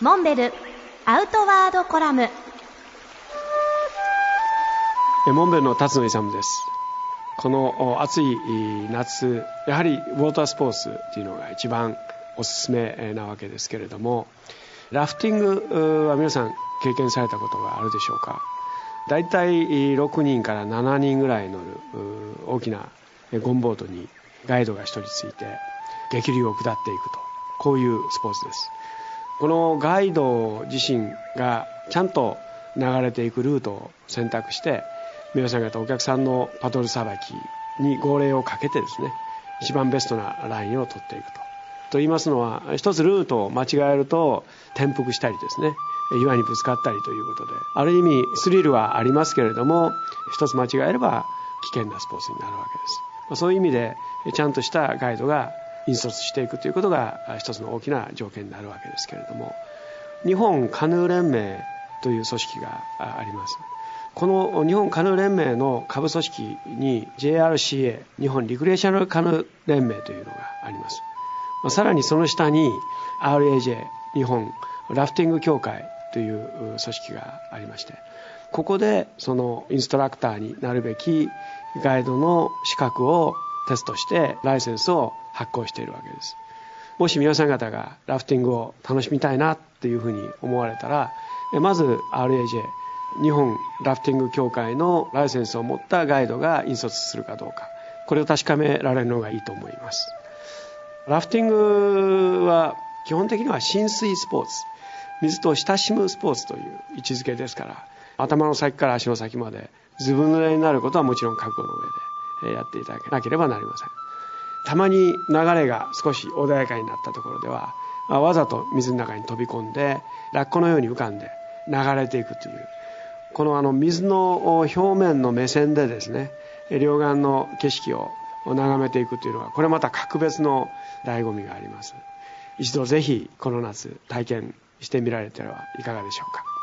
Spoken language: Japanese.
モンベルアウトワードコラム。モンベルの辰野勇です。この暑い夏やはりウォータースポーツっていうのが一番おすすめなわけですけれどもラフティングは皆さん経験されたことがあるでしょうか。大体6人から7人ぐらい乗る大きなゴンボートにガイドが1人ついて激流を下っていくと。こういうスポーツです。このガイド自身がちゃんと流れていくルートを選択して皆さん方お客さんのパトルさばきに号令をかけてですね一番ベストなラインを取っていくと。と言いますのは一つルートを間違えると転覆したりですね岩にぶつかったりということである意味スリルはありますけれども一つ間違えれば危険なスポーツになるわけですそういう意味でちゃんとしたガイドが引率していくということが一つの大きな条件になるわけですけれども日本カヌー連盟という組織があります。この日本カヌー連盟の下部組織に JRCA 日本リクレーショナルカヌー連盟というのがあります。さらにその下に RAJ 日本ラフティング協会という組織がありましてここでそのインストラクターになるべきガイドの資格をテストしてライセンスを発行しているわけです。もし皆さん方がラフティングを楽しみたいなっていうふうに思われたらまず RAJ 日本ラフティング協会のライセンスを持ったガイドが引率するかどうか。これを確かめられるのがいいと思います。ラフティングは基本的には浸水スポーツ。水と親しむスポーツという位置づけですから頭の先から足の先までずぶ濡れになることはもちろん覚悟の上で。やっていただけなければなりません。たまに流れが少し穏やかになったところではわざと水の中に飛び込んでラッコのように浮かんで流れていくという。このあの水の表面の目線でですね両岸の景色を眺めていくというのはこれまた格別の醍醐味があります。一度ぜひこの夏体験してみられてはいかがでしょうか。